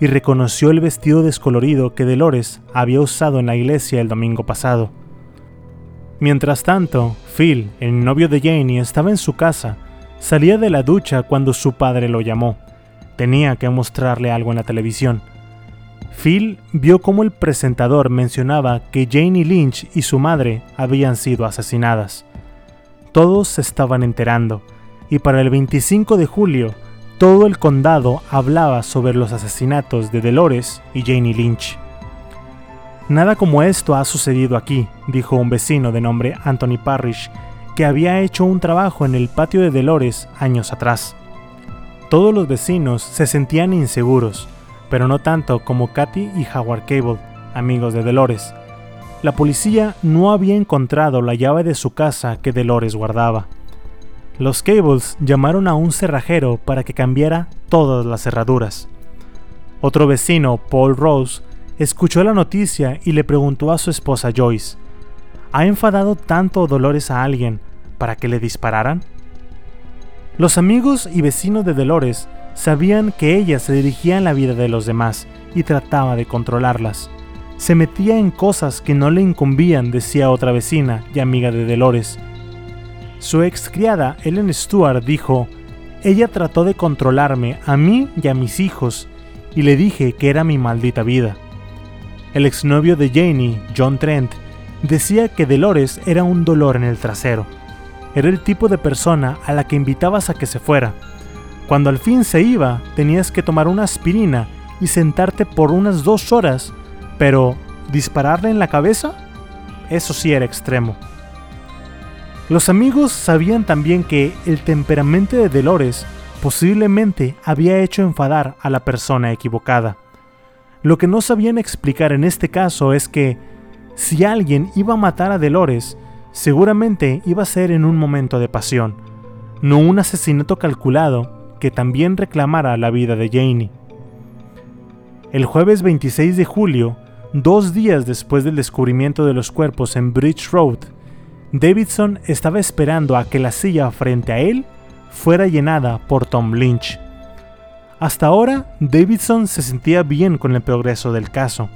y reconoció el vestido descolorido que Dolores había usado en la iglesia el domingo pasado. Mientras tanto, Phil, el novio de Janie, estaba en su casa. Salía de la ducha cuando su padre lo llamó. Tenía que mostrarle algo en la televisión. Phil vio cómo el presentador mencionaba que Janie Lynch y su madre habían sido asesinadas. Todos se estaban enterando, y para el 25 de julio todo el condado hablaba sobre los asesinatos de Dolores y Janie Lynch. Nada como esto ha sucedido aquí, dijo un vecino de nombre Anthony Parrish, que había hecho un trabajo en el patio de Dolores años atrás. Todos los vecinos se sentían inseguros, pero no tanto como Katy y Howard Cable, amigos de Dolores. La policía no había encontrado la llave de su casa que Dolores guardaba. Los Cables llamaron a un cerrajero para que cambiara todas las cerraduras. Otro vecino, Paul Rose, escuchó la noticia y le preguntó a su esposa Joyce, ¿ha enfadado tanto Dolores a alguien para que le dispararan? Los amigos y vecinos de Dolores sabían que ella se dirigía en la vida de los demás y trataba de controlarlas. Se metía en cosas que no le incumbían, decía otra vecina y amiga de Dolores. Su ex criada, Ellen Stewart, dijo, ella trató de controlarme a mí y a mis hijos, y le dije que era mi maldita vida. El exnovio de Janie, John Trent, decía que Dolores era un dolor en el trasero. Era el tipo de persona a la que invitabas a que se fuera. Cuando al fin se iba, tenías que tomar una aspirina y sentarte por unas dos horas pero, ¿dispararle en la cabeza? Eso sí era extremo. Los amigos sabían también que el temperamento de Dolores posiblemente había hecho enfadar a la persona equivocada. Lo que no sabían explicar en este caso es que si alguien iba a matar a Dolores, seguramente iba a ser en un momento de pasión, no un asesinato calculado que también reclamara la vida de Janie. El jueves 26 de julio, Dos días después del descubrimiento de los cuerpos en Bridge Road, Davidson estaba esperando a que la silla frente a él fuera llenada por Tom Lynch. Hasta ahora, Davidson se sentía bien con el progreso del caso.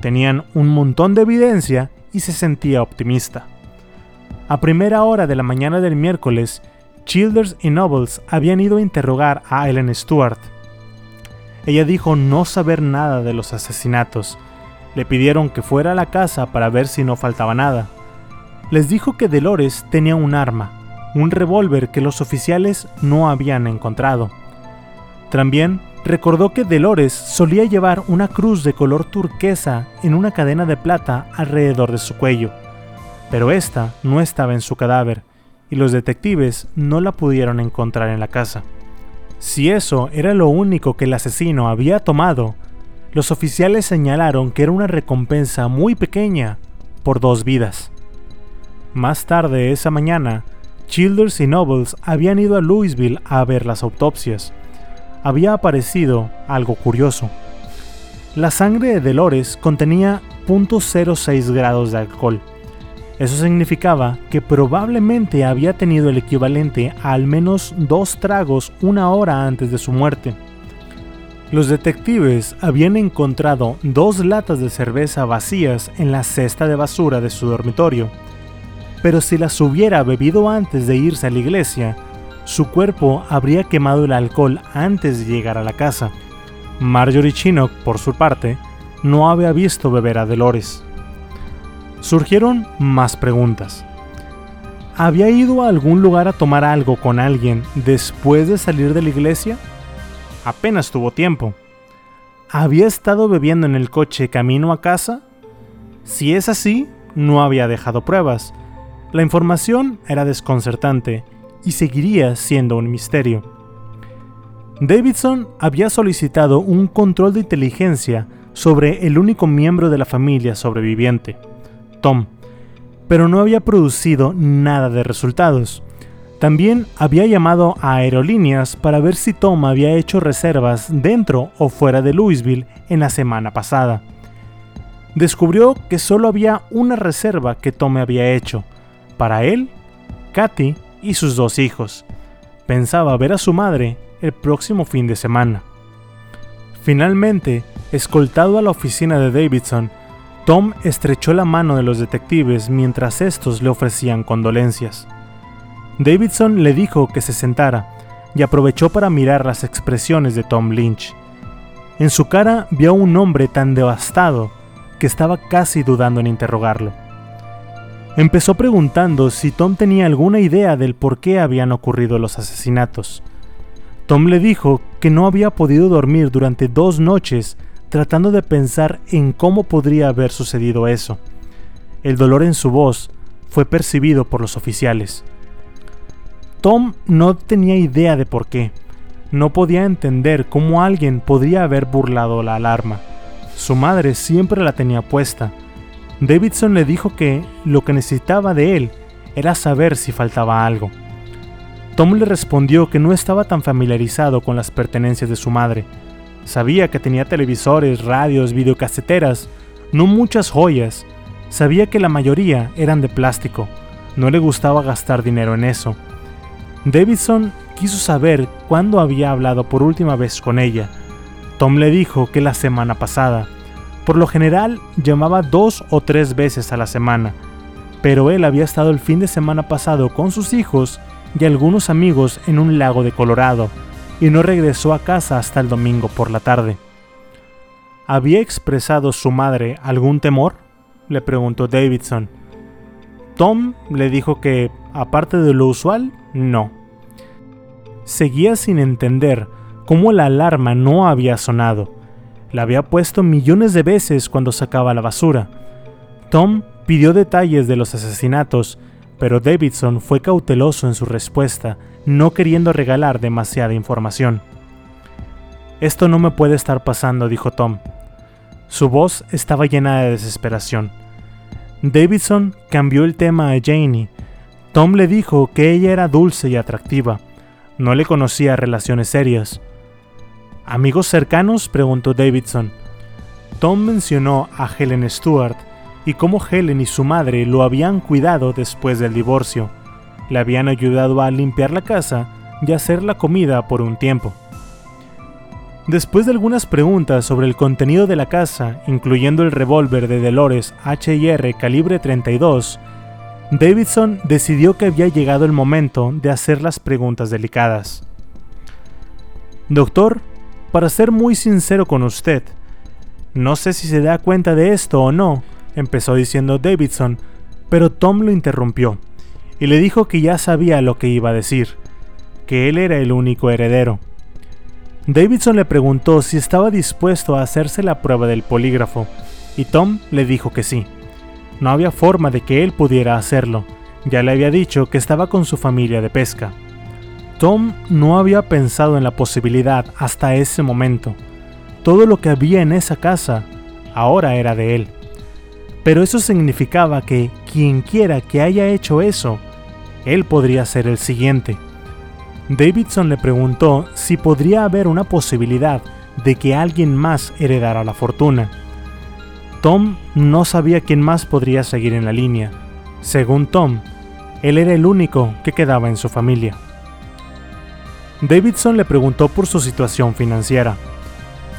Tenían un montón de evidencia y se sentía optimista. A primera hora de la mañana del miércoles, Childers y Nobles habían ido a interrogar a Ellen Stewart. Ella dijo no saber nada de los asesinatos, le pidieron que fuera a la casa para ver si no faltaba nada. Les dijo que Dolores tenía un arma, un revólver que los oficiales no habían encontrado. También recordó que Dolores solía llevar una cruz de color turquesa en una cadena de plata alrededor de su cuello, pero esta no estaba en su cadáver y los detectives no la pudieron encontrar en la casa. Si eso era lo único que el asesino había tomado, los oficiales señalaron que era una recompensa muy pequeña por dos vidas. Más tarde esa mañana, Childers y Nobles habían ido a Louisville a ver las autopsias. Había aparecido algo curioso. La sangre de Dolores contenía 0.06 grados de alcohol. Eso significaba que probablemente había tenido el equivalente a al menos dos tragos una hora antes de su muerte. Los detectives habían encontrado dos latas de cerveza vacías en la cesta de basura de su dormitorio, pero si las hubiera bebido antes de irse a la iglesia, su cuerpo habría quemado el alcohol antes de llegar a la casa. Marjorie Chinook, por su parte, no había visto beber a Dolores. Surgieron más preguntas. ¿Había ido a algún lugar a tomar algo con alguien después de salir de la iglesia? Apenas tuvo tiempo. ¿Había estado bebiendo en el coche camino a casa? Si es así, no había dejado pruebas. La información era desconcertante y seguiría siendo un misterio. Davidson había solicitado un control de inteligencia sobre el único miembro de la familia sobreviviente, Tom, pero no había producido nada de resultados. También había llamado a aerolíneas para ver si Tom había hecho reservas dentro o fuera de Louisville en la semana pasada. Descubrió que solo había una reserva que Tom había hecho, para él, Katy y sus dos hijos. Pensaba ver a su madre el próximo fin de semana. Finalmente, escoltado a la oficina de Davidson, Tom estrechó la mano de los detectives mientras estos le ofrecían condolencias. Davidson le dijo que se sentara y aprovechó para mirar las expresiones de Tom Lynch. En su cara vio a un hombre tan devastado que estaba casi dudando en interrogarlo. Empezó preguntando si Tom tenía alguna idea del por qué habían ocurrido los asesinatos. Tom le dijo que no había podido dormir durante dos noches tratando de pensar en cómo podría haber sucedido eso. El dolor en su voz fue percibido por los oficiales. Tom no tenía idea de por qué. No podía entender cómo alguien podría haber burlado la alarma. Su madre siempre la tenía puesta. Davidson le dijo que lo que necesitaba de él era saber si faltaba algo. Tom le respondió que no estaba tan familiarizado con las pertenencias de su madre. Sabía que tenía televisores, radios, videocaseteras, no muchas joyas. Sabía que la mayoría eran de plástico. No le gustaba gastar dinero en eso. Davidson quiso saber cuándo había hablado por última vez con ella. Tom le dijo que la semana pasada. Por lo general llamaba dos o tres veces a la semana, pero él había estado el fin de semana pasado con sus hijos y algunos amigos en un lago de Colorado y no regresó a casa hasta el domingo por la tarde. ¿Había expresado su madre algún temor? le preguntó Davidson. Tom le dijo que, aparte de lo usual, no. Seguía sin entender cómo la alarma no había sonado. La había puesto millones de veces cuando sacaba la basura. Tom pidió detalles de los asesinatos pero Davidson fue cauteloso en su respuesta, no queriendo regalar demasiada información. Esto no me puede estar pasando, dijo Tom. Su voz estaba llena de desesperación. Davidson cambió el tema a Janie. Tom le dijo que ella era dulce y atractiva. No le conocía relaciones serias. ¿Amigos cercanos? preguntó Davidson. Tom mencionó a Helen Stewart, y cómo Helen y su madre lo habían cuidado después del divorcio. Le habían ayudado a limpiar la casa y hacer la comida por un tiempo. Después de algunas preguntas sobre el contenido de la casa, incluyendo el revólver de Dolores HIR calibre 32, Davidson decidió que había llegado el momento de hacer las preguntas delicadas. Doctor, para ser muy sincero con usted, no sé si se da cuenta de esto o no, empezó diciendo Davidson, pero Tom lo interrumpió y le dijo que ya sabía lo que iba a decir, que él era el único heredero. Davidson le preguntó si estaba dispuesto a hacerse la prueba del polígrafo, y Tom le dijo que sí. No había forma de que él pudiera hacerlo, ya le había dicho que estaba con su familia de pesca. Tom no había pensado en la posibilidad hasta ese momento. Todo lo que había en esa casa ahora era de él pero eso significaba que quien quiera que haya hecho eso, él podría ser el siguiente. Davidson le preguntó si podría haber una posibilidad de que alguien más heredara la fortuna. Tom no sabía quién más podría seguir en la línea. Según Tom, él era el único que quedaba en su familia. Davidson le preguntó por su situación financiera.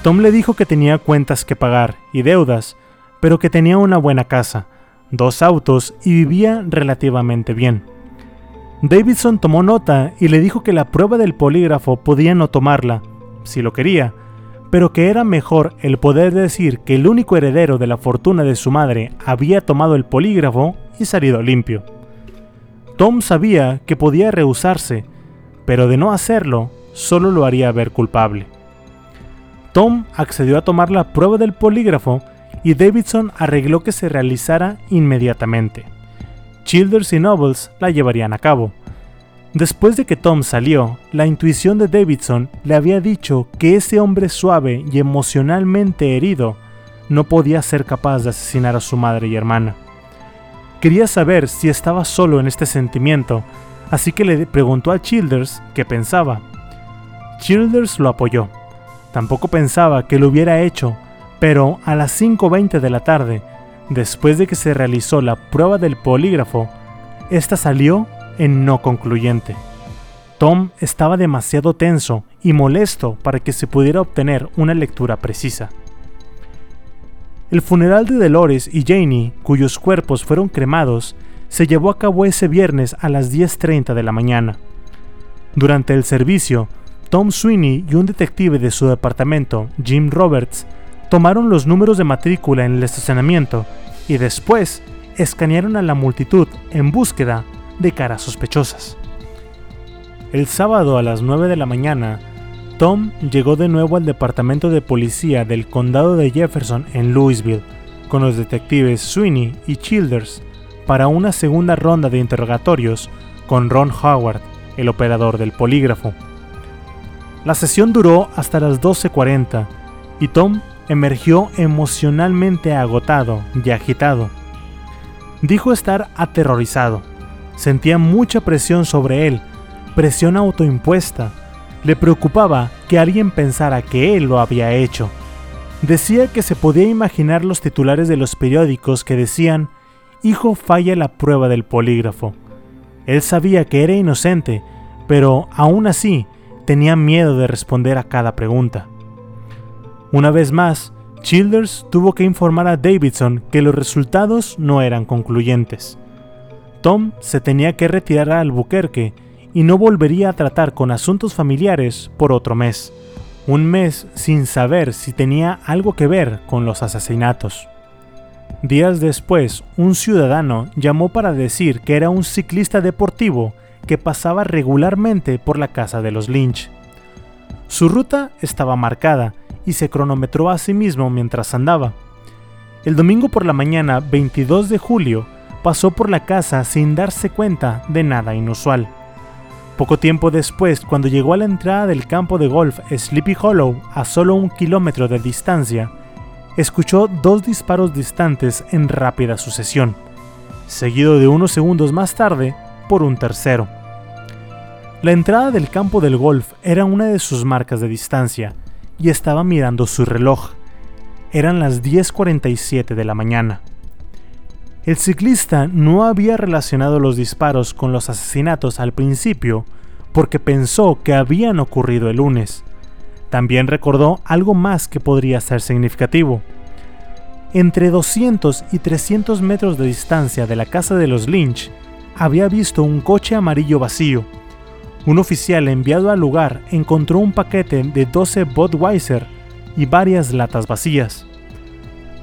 Tom le dijo que tenía cuentas que pagar y deudas, pero que tenía una buena casa, dos autos y vivía relativamente bien. Davidson tomó nota y le dijo que la prueba del polígrafo podía no tomarla, si lo quería, pero que era mejor el poder decir que el único heredero de la fortuna de su madre había tomado el polígrafo y salido limpio. Tom sabía que podía rehusarse, pero de no hacerlo, solo lo haría ver culpable. Tom accedió a tomar la prueba del polígrafo y Davidson arregló que se realizara inmediatamente. Childers y Nobles la llevarían a cabo. Después de que Tom salió, la intuición de Davidson le había dicho que ese hombre suave y emocionalmente herido no podía ser capaz de asesinar a su madre y hermana. Quería saber si estaba solo en este sentimiento, así que le preguntó a Childers qué pensaba. Childers lo apoyó. Tampoco pensaba que lo hubiera hecho pero a las 5.20 de la tarde, después de que se realizó la prueba del polígrafo, esta salió en no concluyente. Tom estaba demasiado tenso y molesto para que se pudiera obtener una lectura precisa. El funeral de Dolores y Janie, cuyos cuerpos fueron cremados, se llevó a cabo ese viernes a las 10.30 de la mañana. Durante el servicio, Tom Sweeney y un detective de su departamento, Jim Roberts, tomaron los números de matrícula en el estacionamiento y después escanearon a la multitud en búsqueda de caras sospechosas. El sábado a las 9 de la mañana, Tom llegó de nuevo al departamento de policía del condado de Jefferson en Louisville con los detectives Sweeney y Childers para una segunda ronda de interrogatorios con Ron Howard, el operador del polígrafo. La sesión duró hasta las 12.40 y Tom emergió emocionalmente agotado y agitado. Dijo estar aterrorizado. Sentía mucha presión sobre él, presión autoimpuesta. Le preocupaba que alguien pensara que él lo había hecho. Decía que se podía imaginar los titulares de los periódicos que decían, Hijo falla la prueba del polígrafo. Él sabía que era inocente, pero aún así tenía miedo de responder a cada pregunta. Una vez más, Childers tuvo que informar a Davidson que los resultados no eran concluyentes. Tom se tenía que retirar a Albuquerque y no volvería a tratar con asuntos familiares por otro mes, un mes sin saber si tenía algo que ver con los asesinatos. Días después, un ciudadano llamó para decir que era un ciclista deportivo que pasaba regularmente por la casa de los Lynch. Su ruta estaba marcada y se cronometró a sí mismo mientras andaba. El domingo por la mañana 22 de julio pasó por la casa sin darse cuenta de nada inusual. Poco tiempo después, cuando llegó a la entrada del campo de golf Sleepy Hollow a solo un kilómetro de distancia, escuchó dos disparos distantes en rápida sucesión, seguido de unos segundos más tarde por un tercero. La entrada del campo del golf era una de sus marcas de distancia, y estaba mirando su reloj. Eran las 10.47 de la mañana. El ciclista no había relacionado los disparos con los asesinatos al principio porque pensó que habían ocurrido el lunes. También recordó algo más que podría ser significativo. Entre 200 y 300 metros de distancia de la casa de los Lynch, había visto un coche amarillo vacío, un oficial enviado al lugar encontró un paquete de 12 Budweiser y varias latas vacías.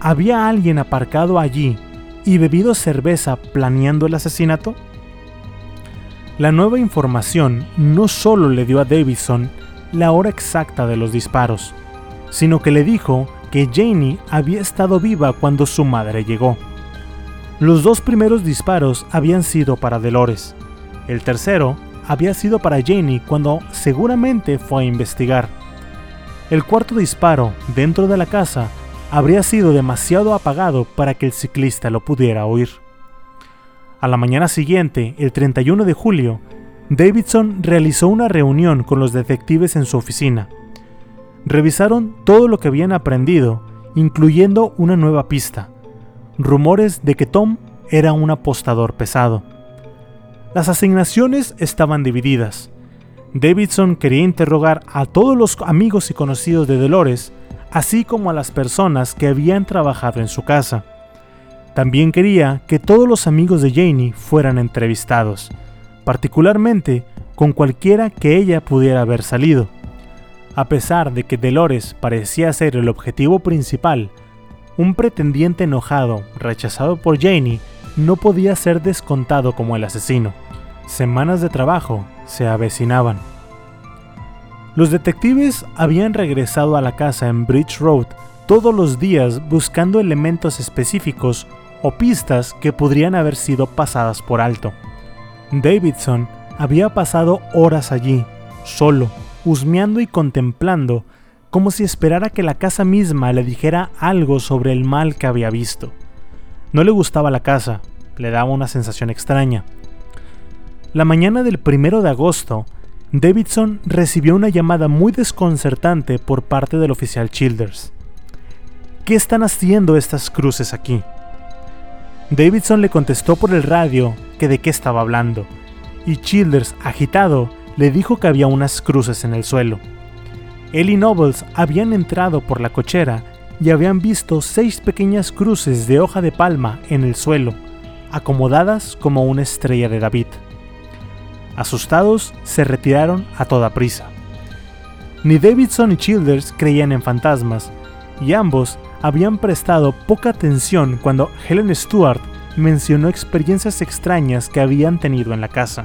¿Había alguien aparcado allí y bebido cerveza planeando el asesinato? La nueva información no solo le dio a Davidson la hora exacta de los disparos, sino que le dijo que Janie había estado viva cuando su madre llegó. Los dos primeros disparos habían sido para Dolores. El tercero había sido para Janie cuando seguramente fue a investigar. El cuarto disparo dentro de la casa habría sido demasiado apagado para que el ciclista lo pudiera oír. A la mañana siguiente, el 31 de julio, Davidson realizó una reunión con los detectives en su oficina. Revisaron todo lo que habían aprendido, incluyendo una nueva pista, rumores de que Tom era un apostador pesado. Las asignaciones estaban divididas. Davidson quería interrogar a todos los amigos y conocidos de Dolores, así como a las personas que habían trabajado en su casa. También quería que todos los amigos de Janie fueran entrevistados, particularmente con cualquiera que ella pudiera haber salido. A pesar de que Dolores parecía ser el objetivo principal, un pretendiente enojado, rechazado por Janie, no podía ser descontado como el asesino. Semanas de trabajo se avecinaban. Los detectives habían regresado a la casa en Bridge Road todos los días buscando elementos específicos o pistas que podrían haber sido pasadas por alto. Davidson había pasado horas allí, solo, husmeando y contemplando, como si esperara que la casa misma le dijera algo sobre el mal que había visto. No le gustaba la casa, le daba una sensación extraña. La mañana del primero de agosto, Davidson recibió una llamada muy desconcertante por parte del oficial Childers. ¿Qué están haciendo estas cruces aquí? Davidson le contestó por el radio que de qué estaba hablando, y Childers, agitado, le dijo que había unas cruces en el suelo. Él y Nobles habían entrado por la cochera y habían visto seis pequeñas cruces de hoja de palma en el suelo, acomodadas como una estrella de David. Asustados, se retiraron a toda prisa. Ni Davidson ni Childers creían en fantasmas, y ambos habían prestado poca atención cuando Helen Stewart mencionó experiencias extrañas que habían tenido en la casa.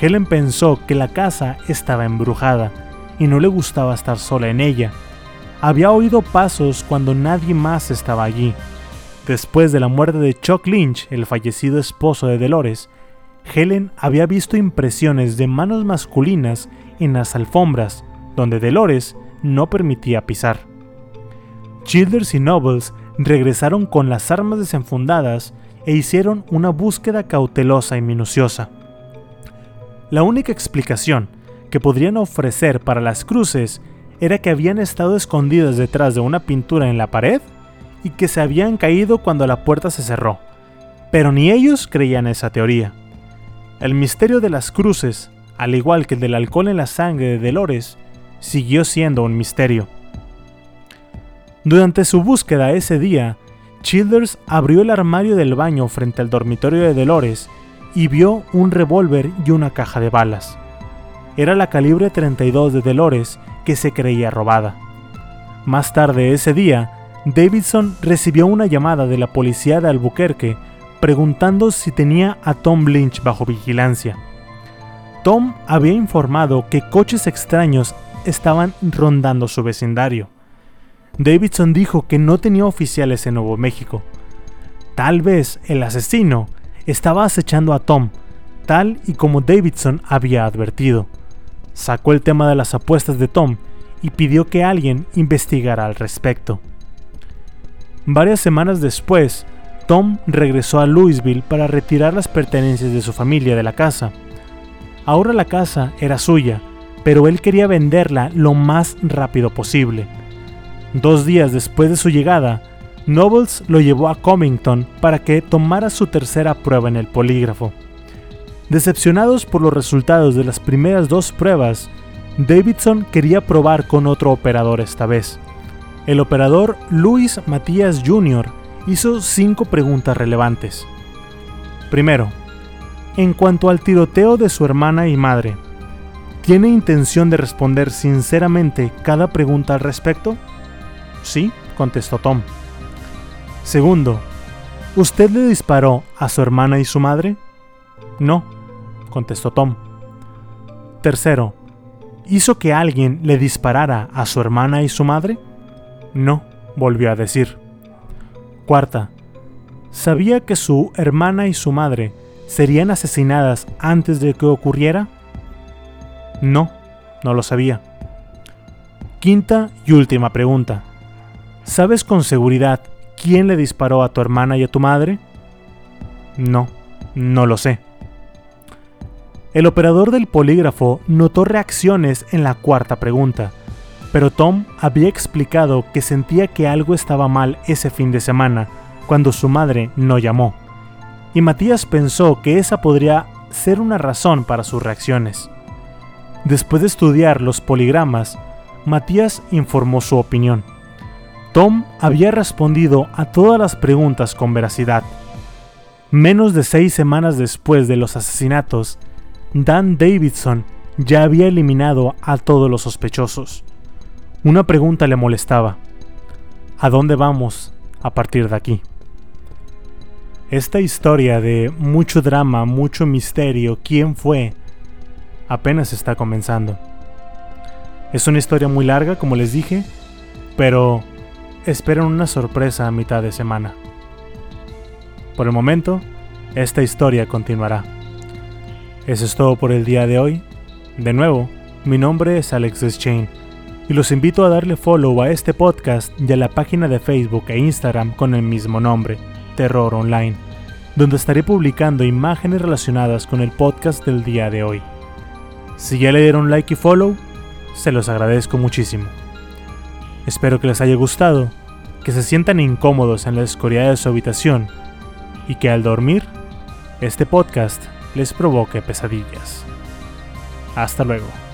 Helen pensó que la casa estaba embrujada y no le gustaba estar sola en ella, había oído pasos cuando nadie más estaba allí. Después de la muerte de Chuck Lynch, el fallecido esposo de Dolores, Helen había visto impresiones de manos masculinas en las alfombras, donde Dolores no permitía pisar. Childers y Nobles regresaron con las armas desenfundadas e hicieron una búsqueda cautelosa y minuciosa. La única explicación que podrían ofrecer para las cruces era que habían estado escondidas detrás de una pintura en la pared y que se habían caído cuando la puerta se cerró. Pero ni ellos creían esa teoría. El misterio de las cruces, al igual que el del alcohol en la sangre de Dolores, siguió siendo un misterio. Durante su búsqueda ese día, Childers abrió el armario del baño frente al dormitorio de Dolores y vio un revólver y una caja de balas. Era la calibre 32 de Dolores que se creía robada. Más tarde ese día, Davidson recibió una llamada de la policía de Albuquerque preguntando si tenía a Tom Lynch bajo vigilancia. Tom había informado que coches extraños estaban rondando su vecindario. Davidson dijo que no tenía oficiales en Nuevo México. Tal vez el asesino estaba acechando a Tom, tal y como Davidson había advertido. Sacó el tema de las apuestas de Tom y pidió que alguien investigara al respecto. Varias semanas después, Tom regresó a Louisville para retirar las pertenencias de su familia de la casa. Ahora la casa era suya, pero él quería venderla lo más rápido posible. Dos días después de su llegada, Nobles lo llevó a Comington para que tomara su tercera prueba en el polígrafo. Decepcionados por los resultados de las primeras dos pruebas, Davidson quería probar con otro operador esta vez. El operador Luis Matías Jr. hizo cinco preguntas relevantes. Primero, en cuanto al tiroteo de su hermana y madre, ¿tiene intención de responder sinceramente cada pregunta al respecto? Sí, contestó Tom. Segundo, ¿usted le disparó a su hermana y su madre? No, contestó Tom. Tercero, ¿hizo que alguien le disparara a su hermana y su madre? No, volvió a decir. Cuarta, ¿sabía que su hermana y su madre serían asesinadas antes de que ocurriera? No, no lo sabía. Quinta y última pregunta. ¿Sabes con seguridad quién le disparó a tu hermana y a tu madre? No, no lo sé. El operador del polígrafo notó reacciones en la cuarta pregunta, pero Tom había explicado que sentía que algo estaba mal ese fin de semana cuando su madre no llamó, y Matías pensó que esa podría ser una razón para sus reacciones. Después de estudiar los poligramas, Matías informó su opinión. Tom había respondido a todas las preguntas con veracidad. Menos de seis semanas después de los asesinatos, Dan Davidson ya había eliminado a todos los sospechosos. Una pregunta le molestaba. ¿A dónde vamos a partir de aquí? Esta historia de mucho drama, mucho misterio, quién fue, apenas está comenzando. Es una historia muy larga, como les dije, pero esperan una sorpresa a mitad de semana. Por el momento, esta historia continuará. Eso es todo por el día de hoy. De nuevo, mi nombre es Alex Deschain y los invito a darle follow a este podcast y a la página de Facebook e Instagram con el mismo nombre, Terror Online, donde estaré publicando imágenes relacionadas con el podcast del día de hoy. Si ya le dieron like y follow, se los agradezco muchísimo. Espero que les haya gustado, que se sientan incómodos en la oscuridad de su habitación y que al dormir, este podcast les provoque pesadillas. Hasta luego.